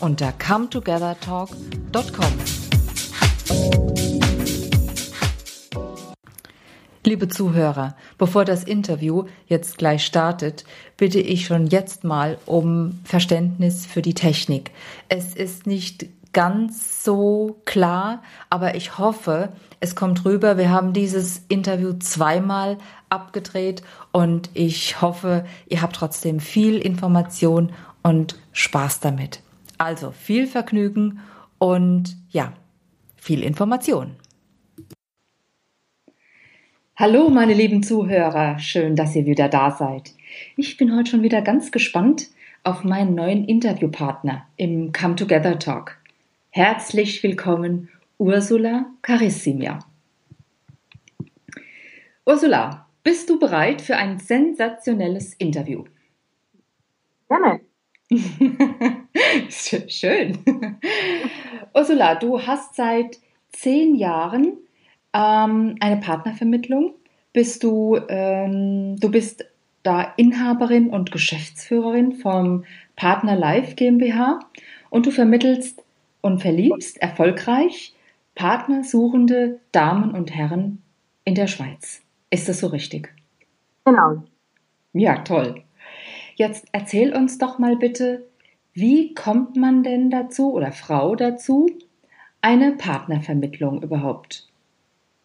unter cometogethertalk.com. Liebe Zuhörer, bevor das Interview jetzt gleich startet, bitte ich schon jetzt mal um Verständnis für die Technik. Es ist nicht ganz so klar, aber ich hoffe, es kommt rüber. Wir haben dieses Interview zweimal abgedreht und ich hoffe, ihr habt trotzdem viel Information und Spaß damit. Also viel Vergnügen und ja, viel Information. Hallo, meine lieben Zuhörer, schön, dass ihr wieder da seid. Ich bin heute schon wieder ganz gespannt auf meinen neuen Interviewpartner im Come Together Talk. Herzlich willkommen, Ursula Carissimia. Ursula, bist du bereit für ein sensationelles Interview? Gerne. Schön. Ursula, du hast seit zehn Jahren ähm, eine Partnervermittlung. Bist du, ähm, du bist da Inhaberin und Geschäftsführerin vom Partner Live GmbH und du vermittelst und verliebst erfolgreich partnersuchende Damen und Herren in der Schweiz. Ist das so richtig? Genau. Ja, toll. Jetzt erzähl uns doch mal bitte, wie kommt man denn dazu oder Frau dazu, eine Partnervermittlung überhaupt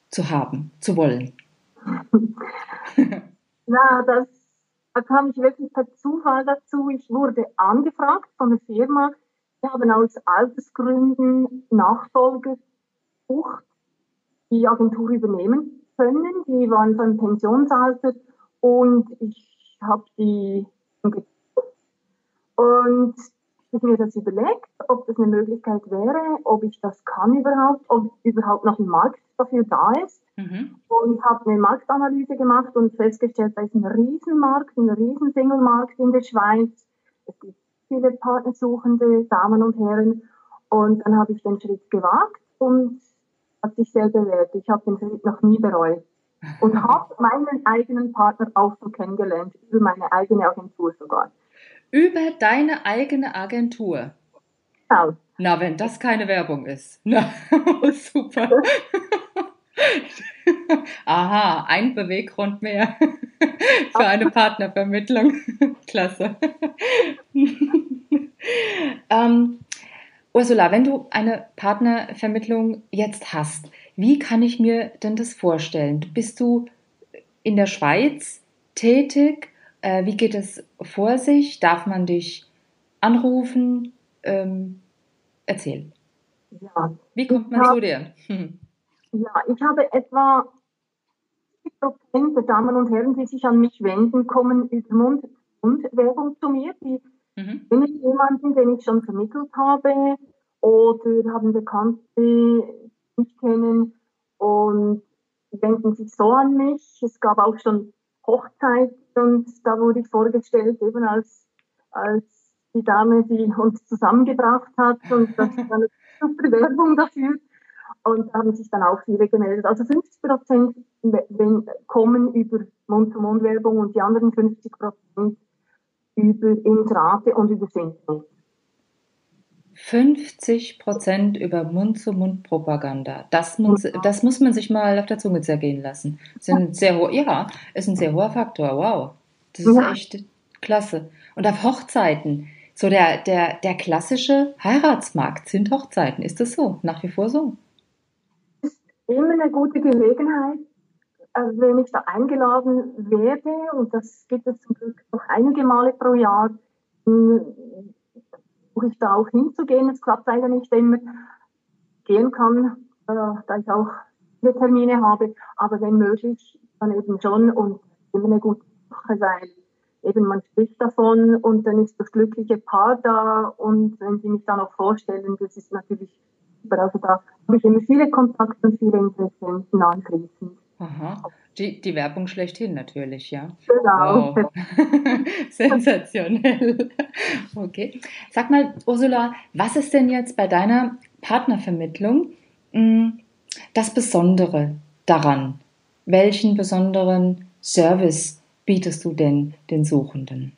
zu haben, zu wollen? ja, das, da kam ich wirklich per Zufall dazu. Ich wurde angefragt von der Firma. Wir haben aus Altersgründen Nachfolger gesucht, die Agentur übernehmen können. Die waren so im Pensionsalter und ich habe die und ich mir das überlegt, ob das eine Möglichkeit wäre, ob ich das kann überhaupt, ob überhaupt noch ein Markt dafür da ist. Mhm. Und habe eine Marktanalyse gemacht und festgestellt, da ist ein Riesenmarkt, ein riesen Single-Markt in der Schweiz. Es gibt viele partnersuchende Damen und Herren. Und dann habe ich den Schritt gewagt und hat sich sehr bewährt. Ich habe den Schritt noch nie bereut. Und habe meinen eigenen Partner auch so kennengelernt, über meine eigene Agentur sogar. Über deine eigene Agentur? Genau. Na, wenn das keine Werbung ist. Na, super. Aha, ein Beweggrund mehr für eine Partnervermittlung. Klasse. ähm, Ursula, wenn du eine Partnervermittlung jetzt hast, wie kann ich mir denn das vorstellen? Bist du in der Schweiz tätig? Äh, wie geht es vor sich? Darf man dich anrufen? Ähm, erzähl. Ja. Wie kommt man hab, zu dir? Hm. Ja, ich habe etwa 50 der Damen und Herren, die sich an mich wenden, kommen über Mund und Werbung zu mir. Die mhm. ich jemanden, den ich schon vermittelt habe oder haben Bekannte, die mich kennen und wenden sich so an mich. Es gab auch schon Hochzeit und da wurde ich vorgestellt eben als, als die Dame, die uns zusammengebracht hat und das ist eine super Werbung dafür. Und da haben sich dann auch viele gemeldet. Also 50 Prozent kommen über Mund-zu-Mund-Werbung und die anderen 50 Prozent über Inserate und über Internet. 50 Prozent über Mund-zu-Mund-Propaganda. Das muss, das muss man sich mal auf der Zunge zergehen lassen. Sind sehr hoch, ja, ist ein sehr hoher Faktor. Wow. Das ist ja. echt klasse. Und auf Hochzeiten, so der, der, der klassische Heiratsmarkt sind Hochzeiten. Ist das so? Nach wie vor so? Ist immer eine gute Gelegenheit, äh, wenn ich da eingeladen werde, und das gibt es zum Glück noch einige Male pro Jahr, versuche ich da auch hinzugehen. Es klappt leider nicht immer. Gehen kann, äh, da ich auch viele Termine habe, aber wenn möglich, dann eben schon und immer eine gute Sache, weil eben man spricht davon und dann ist das glückliche Paar da und wenn Sie mich da noch vorstellen, das ist natürlich super. Also da habe ich immer viele Kontakte und viele Interessenten anschließend. Die, die Werbung schlechthin natürlich, ja. Genau. Wow. Sensationell. Okay. Sag mal, Ursula, was ist denn jetzt bei deiner Partnervermittlung hm, das Besondere daran? Welchen besonderen Service bietest du denn den Suchenden?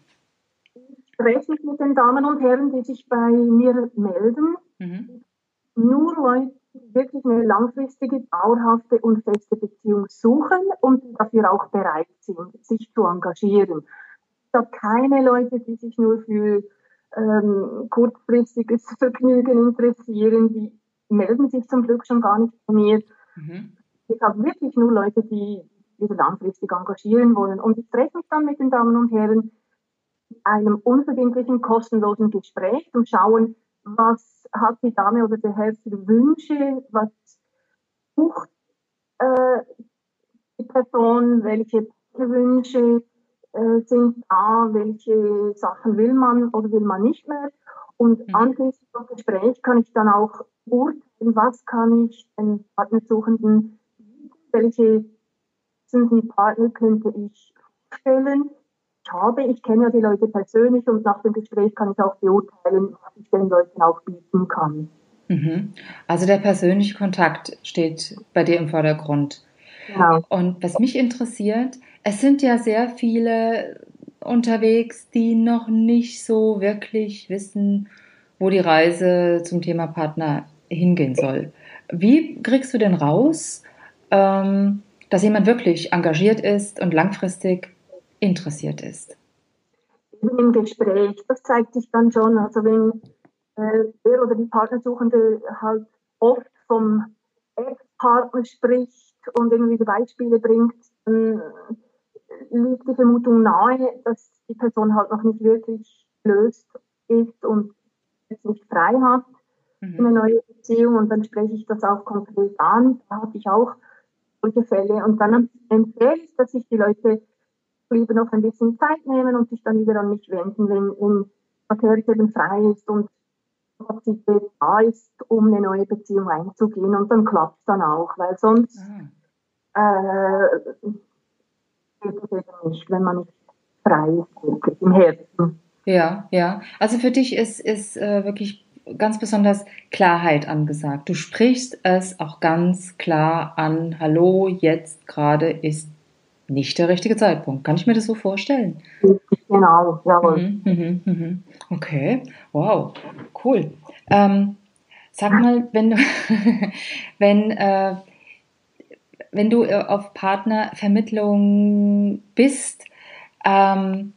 Ich spreche mit den Damen und Herren, die sich bei mir melden. Mhm. Nur Leute, wirklich eine langfristige, dauerhafte und feste Beziehung suchen und dafür auch bereit sind, sich zu engagieren. Ich habe keine Leute, die sich nur für ähm, kurzfristiges Vergnügen interessieren, die melden sich zum Glück schon gar nicht bei mir. Mhm. Ich habe wirklich nur Leute, die wieder langfristig engagieren wollen. Und ich treffe mich dann mit den Damen und Herren in einem unverbindlichen, kostenlosen Gespräch und schauen, was hat die Dame oder der Herr für Wünsche, was sucht äh, die Person, welche Wünsche äh, sind da, welche Sachen will man oder will man nicht mehr. Und mhm. anschließend im Gespräch kann ich dann auch urteilen, was kann ich den Partnersuchenden, welche Partner könnte ich vorstellen. Ich habe, ich kenne ja die Leute persönlich und nach dem Gespräch kann ich auch beurteilen, was ich den Leuten auch bieten kann. Mhm. Also der persönliche Kontakt steht bei dir im Vordergrund. Genau. Und was mich interessiert, es sind ja sehr viele unterwegs, die noch nicht so wirklich wissen, wo die Reise zum Thema Partner hingehen soll. Wie kriegst du denn raus, ähm, dass jemand wirklich engagiert ist und langfristig interessiert ist? Im Gespräch, das zeigt sich dann schon. Also wenn äh, der oder die Partnersuchende halt oft vom Ex-Partner spricht und irgendwie Beispiele bringt, dann liegt die Vermutung nahe, dass die Person halt noch nicht wirklich gelöst ist und jetzt nicht frei hat mhm. eine neue Beziehung und dann spreche ich das auch konkret an. Da habe ich auch solche Fälle. Und dann empfehle ich, dass sich die Leute lieber noch ein bisschen Zeit nehmen und sich dann wieder an mich wenden, wenn, wenn Materie eben frei ist und Kapazität da ist, um eine neue Beziehung einzugehen. Und dann klappt es dann auch, weil sonst mhm. äh, geht es eben nicht, wenn man nicht frei ist im Herzen. Ja, ja. Also für dich ist, ist äh, wirklich ganz besonders Klarheit angesagt. Du sprichst es auch ganz klar an. Hallo, jetzt gerade ist nicht der richtige Zeitpunkt. Kann ich mir das so vorstellen? Genau, jawohl. Mhm, mhm, mhm. Okay, wow, cool. Ähm, sag mal, wenn du, wenn, äh, wenn du äh, auf Partnervermittlung bist, ähm,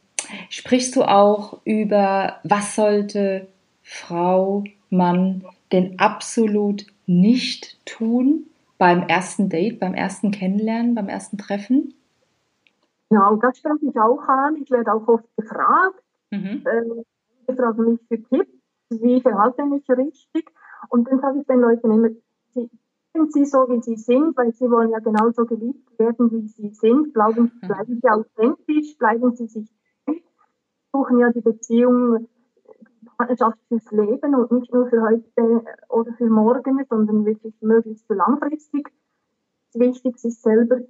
sprichst du auch über, was sollte Frau, Mann denn absolut nicht tun beim ersten Date, beim ersten Kennenlernen, beim ersten Treffen? Ja, und das spreche ich auch an. Ich werde auch oft gefragt. Mhm. Ähm, ich frage mich für Tipps, wie verhalte ich mich richtig? Und dann sage ich den Leuten immer, sie, sind sie so, wie sie sind, weil sie wollen ja genauso geliebt werden, wie sie sind. Bleiben, mhm. bleiben sie authentisch, bleiben sie sich suchen ja die Beziehung Partnerschaft fürs Leben und nicht nur für heute oder für morgen, sondern wirklich möglichst für langfristig. Wichtig sich selber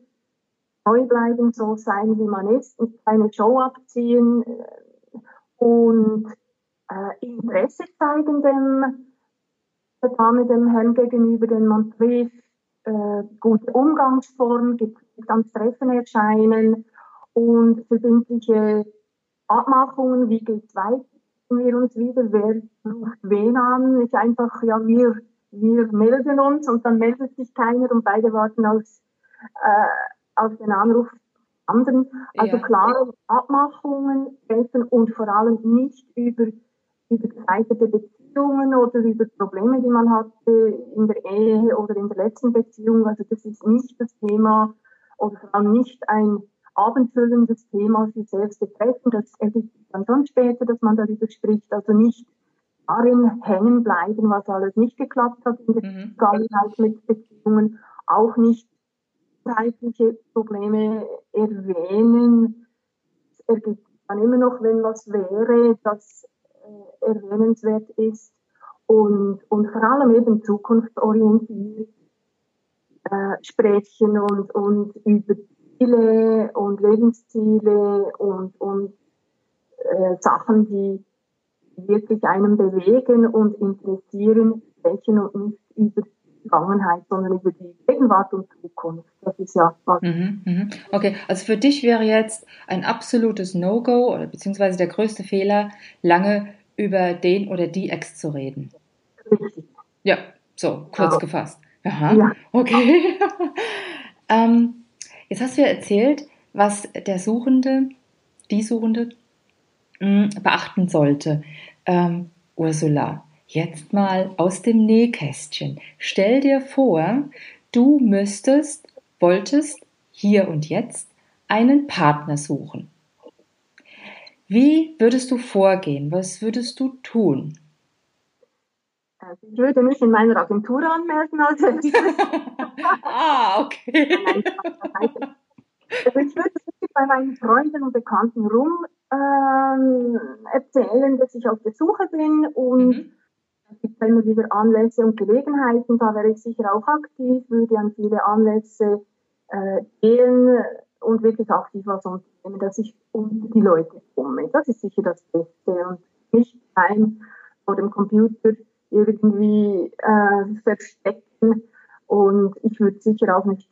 treu bleiben, so sein, wie man ist und keine Show abziehen äh, und äh, Interesse zeigen dem der Dame, dem Herrn gegenüber, den man trifft, äh, gute Umgangsform, ganz Treffen erscheinen und verbindliche Abmachungen, wie geht es weiter wir uns wieder, wer ruft wen an, ist einfach, ja, wir, wir melden uns und dann meldet sich keiner und beide warten auf, äh, auf den Anruf anderen. Also ja. klare Abmachungen treffen und vor allem nicht über, über gescheiterte Beziehungen oder über Probleme, die man hatte in der Ehe oder in der letzten Beziehung. Also das ist nicht das Thema oder vor allem nicht ein abendfüllendes Thema für selbst betreffen. Das ergibt sich dann schon später, dass man darüber spricht. Also nicht darin hängen bleiben, was alles nicht geklappt hat in der mhm. Vergangenheit mit Beziehungen, auch nicht zeitliche Probleme erwähnen. Es ergibt dann immer noch, wenn was wäre, das äh, erwähnenswert ist und, und vor allem eben zukunftsorientiert äh, sprechen und, und über Ziele und Lebensziele und, und äh, Sachen, die wirklich einen bewegen und interessieren, sprechen und nicht über Vergangenheit, sondern über die Gegenwart und Zukunft. Das ist ja was. Mhm, mhm. Okay, also für dich wäre jetzt ein absolutes No-Go oder beziehungsweise der größte Fehler, lange über den oder die Ex zu reden. Richtig. Ja, so, kurz ja. gefasst. Aha, ja. okay. ähm, jetzt hast du ja erzählt, was der Suchende, die Suchende mh, hm, beachten sollte. Ähm, Ursula, jetzt mal aus dem Nähkästchen. Stell dir vor, du müsstest, wolltest hier und jetzt einen Partner suchen. Wie würdest du vorgehen? Was würdest du tun? Also ich würde mich in meiner Agentur anmelden als Ah, okay. also ich würde bei meinen Freunden und Bekannten rum ähm, erzählen, dass ich auf der Suche bin und mhm. Es gibt immer wieder Anlässe und Gelegenheiten, da wäre ich sicher auch aktiv, würde an viele Anlässe äh, gehen und wirklich aktiv was unternehmen, dass ich unter die Leute komme. Das ist sicher das Beste und nicht heim vor dem Computer irgendwie äh, verstecken und ich würde sicher auch nicht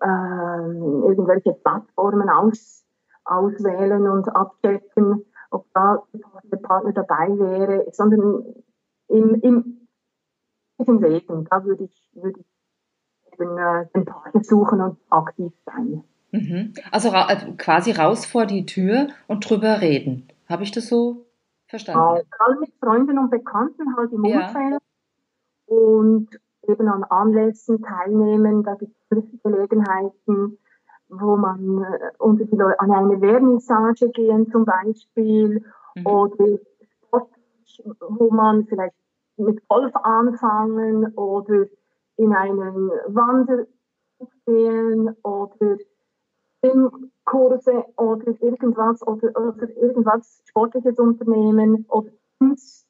äh, irgendwelche Plattformen aus, auswählen und abchecken, ob da der Partner dabei wäre, sondern im, im, im Wegen, da würde ich, würde ich eben, äh, den Partner suchen und aktiv sein. Mhm. Also ra äh, quasi raus vor die Tür und drüber reden. Habe ich das so verstanden? Ja, gerade mit Freunden und Bekannten halt im ja. Umfeld und eben an Anlässen teilnehmen. Da gibt es Gelegenheiten, wo man äh, unter die Leute an eine Vernissage gehen zum Beispiel mhm. oder wo man vielleicht mit Golf anfangen oder in einen Wander gehen oder Kurse oder irgendwas oder, oder irgendwas Sportliches unternehmen oder Kunst,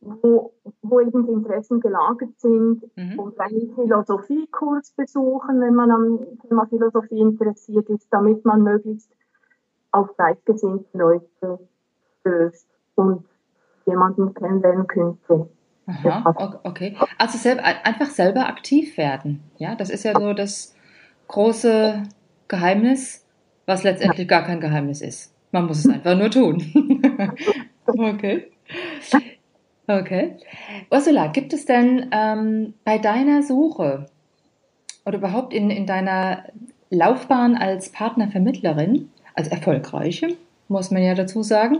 wo, wo eben die Interessen gelagert sind mhm. und einen Philosophiekurs besuchen, wenn man am Thema Philosophie interessiert ist, damit man möglichst auf gleichgesinnte Leute stößt und jemanden kennenlernen könnte. Aha, okay. Also selber, einfach selber aktiv werden. Ja, das ist ja so das große Geheimnis, was letztendlich gar kein Geheimnis ist. Man muss es einfach nur tun. okay. Okay. Ursula, gibt es denn ähm, bei deiner Suche oder überhaupt in, in deiner Laufbahn als Partnervermittlerin, als erfolgreiche, muss man ja dazu sagen,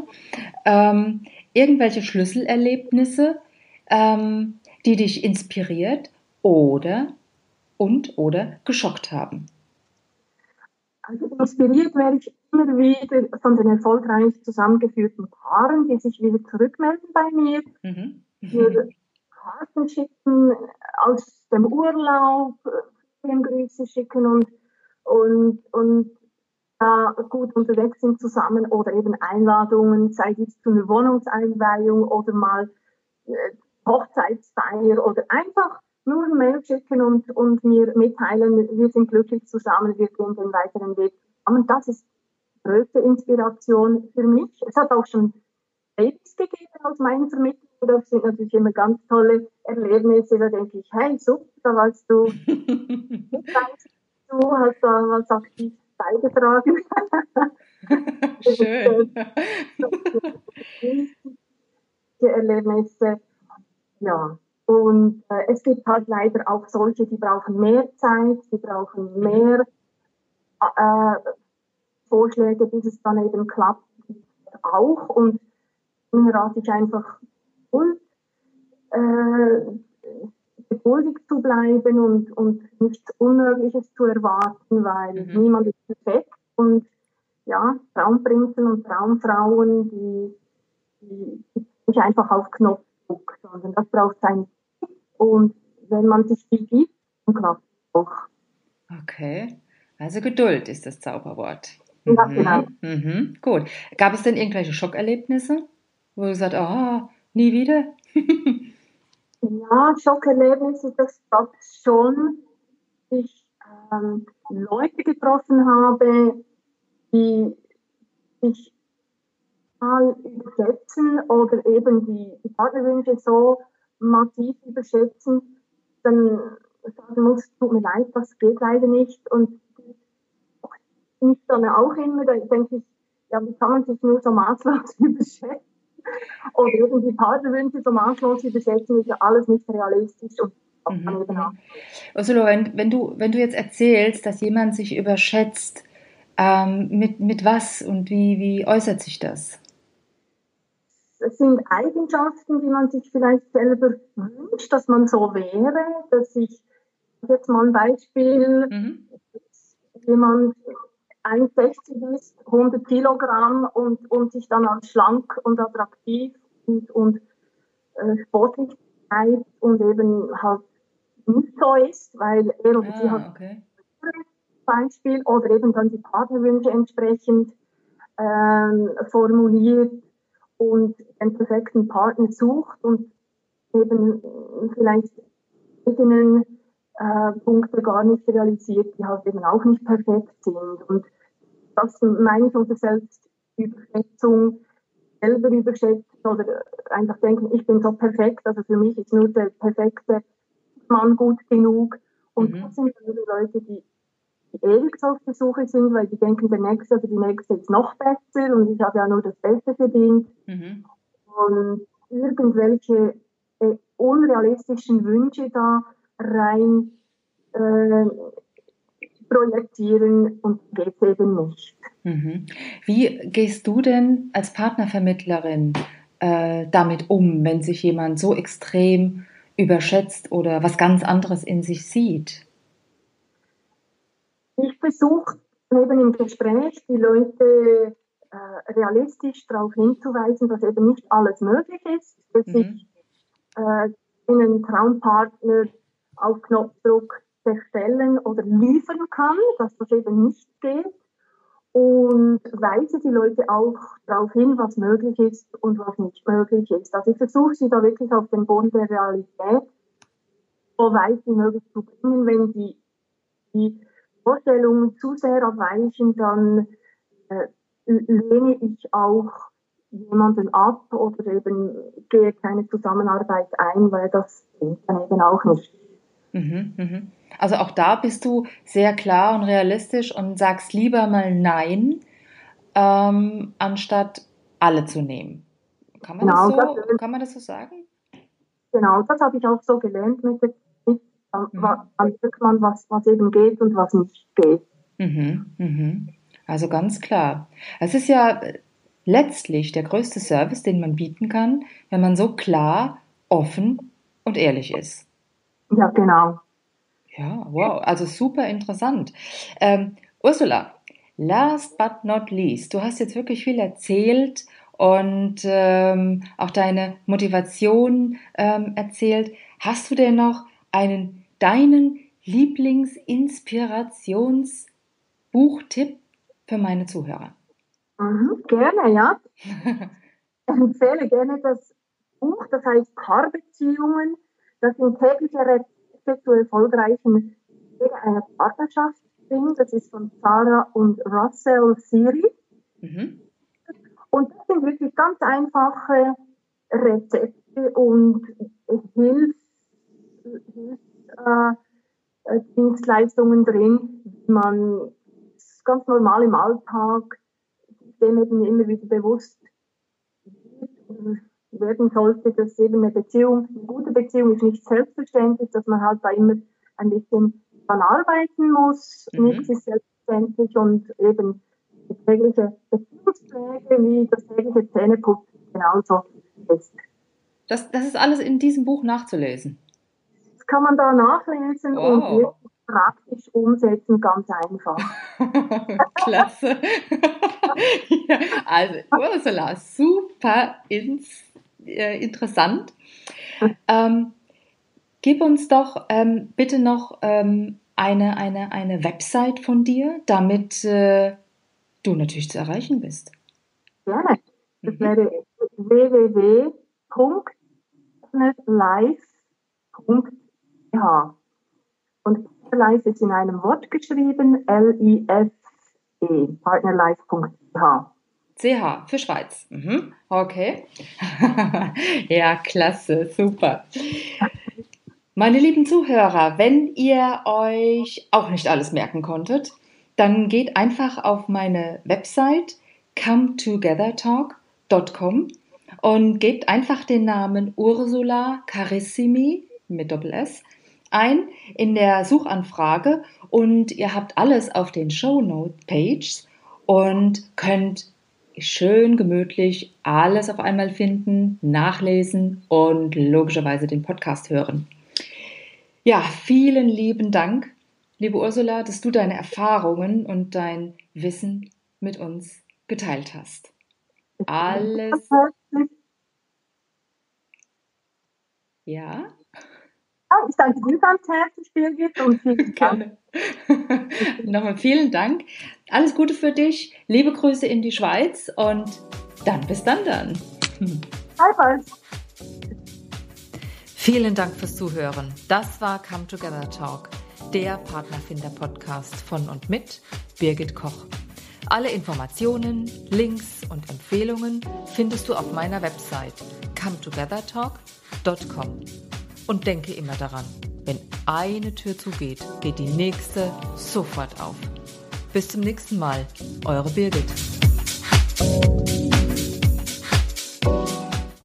ähm, irgendwelche Schlüsselerlebnisse, ähm, die dich inspiriert oder und oder geschockt haben? Also inspiriert werde ich immer wieder von den erfolgreich zusammengeführten Paaren, die sich wieder zurückmelden bei mir, mhm. die Karten schicken aus dem Urlaub, Grüße schicken und, und, und da gut unterwegs sind zusammen oder eben Einladungen, sei es zu einer Wohnungseinweihung oder mal äh, Hochzeitsfeier oder einfach nur ein Mail schicken und, und mir mitteilen, wir sind glücklich zusammen, wir gehen den weiteren Weg zusammen. Das ist größte Inspiration für mich. Es hat auch schon Babys gegeben aus meinen Vermittlungen. Das sind natürlich immer ganz tolle Erlebnisse. Da denke ich, hey, super, da warst du, du hast da was aktiv beigetragen. Schön. Die Erlebnisse, ja, und äh, es gibt halt leider auch solche, die brauchen mehr Zeit, die brauchen mehr äh, Vorschläge, bis es dann eben klappt, auch. Und dann rate ich einfach, Geduld, äh, geduldig zu bleiben und, und nichts Unmögliches zu erwarten, weil mhm. niemand ist perfekt. Und ja, Traumprinzen und Traumfrauen, die, die, die nicht einfach auf Knopfdruck, sondern das braucht ein und wenn man sich die gibt, dann klappt es auch. Okay, also Geduld ist das Zauberwort. Ja, mhm. genau. Mhm. Gut. Gab es denn irgendwelche Schockerlebnisse, wo du sagst, oh, nie wieder? ja, Schockerlebnisse, das gab es schon. Ich ähm, Leute getroffen habe, die sich mal überschätzen oder eben die, die Partnerwünsche so massiv überschätzen, dann sagen muss, tut mir leid, das geht leider nicht. Und mich dann auch immer, da denke ich, ja, wie kann man sich nur so maßlos überschätzen? Oder eben die Partnerwünsche so maßlos überschätzen, ist ja alles nicht realistisch und Mhm. Ursula, wenn, wenn, du, wenn du jetzt erzählst, dass jemand sich überschätzt, ähm, mit, mit was und wie, wie äußert sich das? Es sind Eigenschaften, die man sich vielleicht selber wünscht, dass man so wäre, dass ich jetzt mal ein Beispiel, mhm. jemand 1,60 ist, 100 Kilogramm und, und sich dann als schlank und attraktiv und, und äh, sportlich zeigt und eben halt nicht so ist, weil er oder ah, sie hat okay. Beispiel oder eben dann die Partnerwünsche entsprechend ähm, formuliert und den perfekten Partner sucht und eben vielleicht eigenen äh, Punkte gar nicht realisiert, die halt eben auch nicht perfekt sind. Und das meine ich unter Selbstüberschätzung, selber überschätzen oder einfach denken, ich bin so perfekt, also für mich ist nur der perfekte Mann gut genug. Und mhm. das sind die Leute, die, die ewig auf der Suche sind, weil die denken, der Nächste oder die Nächste ist noch besser und ich habe ja nur das Beste verdient. Mhm. Und irgendwelche äh, unrealistischen Wünsche da rein äh, projizieren und geht eben nicht. Mhm. Wie gehst du denn als Partnervermittlerin äh, damit um, wenn sich jemand so extrem überschätzt oder was ganz anderes in sich sieht? Ich versuche eben im Gespräch die Leute äh, realistisch darauf hinzuweisen, dass eben nicht alles möglich ist, dass mhm. ich äh, einen Traumpartner auf Knopfdruck erstellen oder liefern kann, dass das eben nicht geht und weise die Leute auch darauf hin, was möglich ist und was nicht möglich ist. Also ich versuche sie da wirklich auf den Boden der Realität so weit wie möglich zu bringen. Wenn die, die Vorstellungen zu sehr abweichen, dann äh, lehne ich auch jemanden ab oder eben gehe keine Zusammenarbeit ein, weil das geht dann eben auch nicht. Mhm, mhm. Also auch da bist du sehr klar und realistisch und sagst lieber mal Nein, ähm, anstatt alle zu nehmen. Kann man, genau, das so, das, kann man das so sagen? Genau, das habe ich auch so gelernt mit der. Dann, mhm. merkt man, was, was eben geht und was nicht geht. Mhm, mhm. Also ganz klar. Es ist ja letztlich der größte Service, den man bieten kann, wenn man so klar, offen und ehrlich ist. Ja, genau. Ja, wow, also super interessant. Ähm, Ursula, last but not least, du hast jetzt wirklich viel erzählt und ähm, auch deine Motivation ähm, erzählt. Hast du denn noch einen deinen Lieblingsinspirationsbuchtipp für meine Zuhörer? Mhm, gerne, ja. ich empfehle gerne das Buch, das heißt Paarbeziehungen. Das sind tägliche Rezepte zu erfolgreichen Wege einer Partnerschaft sind. Das ist von Sarah und Russell Siri. Mhm. Und das sind wirklich ganz einfache Rezepte und Hilfs, Hilfsdienstleistungen äh, drin, die man ganz normal im Alltag dem eben immer wieder bewusst werden sollte, dass eben eine Beziehung, eine gute Beziehung ist nicht selbstverständlich, dass man halt da immer ein bisschen dran arbeiten muss. Mhm. Nichts ist selbstverständlich und eben die tägliche Beziehungspflege wie das tägliche Zähneputzen genauso ist. Das, das ist alles in diesem Buch nachzulesen. Das kann man da nachlesen wow. und wirklich praktisch umsetzen, ganz einfach. Klasse. ja, also Ursula, super ins äh, interessant. Ähm, gib uns doch ähm, bitte noch ähm, eine, eine, eine Website von dir, damit äh, du natürlich zu erreichen bist. Gerne. Das mhm. wäre www.partnerlife.ch. Und Partnerlife ist in einem Wort geschrieben, L-I-F-E, partnerlife.ch. CH für Schweiz. Mhm. Okay. ja, klasse, super. Meine lieben Zuhörer, wenn ihr euch auch nicht alles merken konntet, dann geht einfach auf meine Website cometogethertalk.com und gebt einfach den Namen Ursula Carissimi mit Doppel S ein in der Suchanfrage und ihr habt alles auf den Show Note Pages und könnt schön gemütlich alles auf einmal finden, nachlesen und logischerweise den Podcast hören. Ja, vielen lieben Dank, liebe Ursula, dass du deine Erfahrungen und dein Wissen mit uns geteilt hast. Alles. Ja? Ich danke dir ganz herzlich, Birgit, und vielen Dank. Nochmal vielen Dank. Alles Gute für dich. Liebe Grüße in die Schweiz und dann bis dann dann. Bye bye. Vielen Dank fürs Zuhören. Das war Come Together Talk, der Partnerfinder-Podcast von und mit Birgit Koch. Alle Informationen, Links und Empfehlungen findest du auf meiner Website cometogethertalk.com. Und denke immer daran, wenn eine Tür zugeht, geht die nächste sofort auf. Bis zum nächsten Mal, eure Birgit.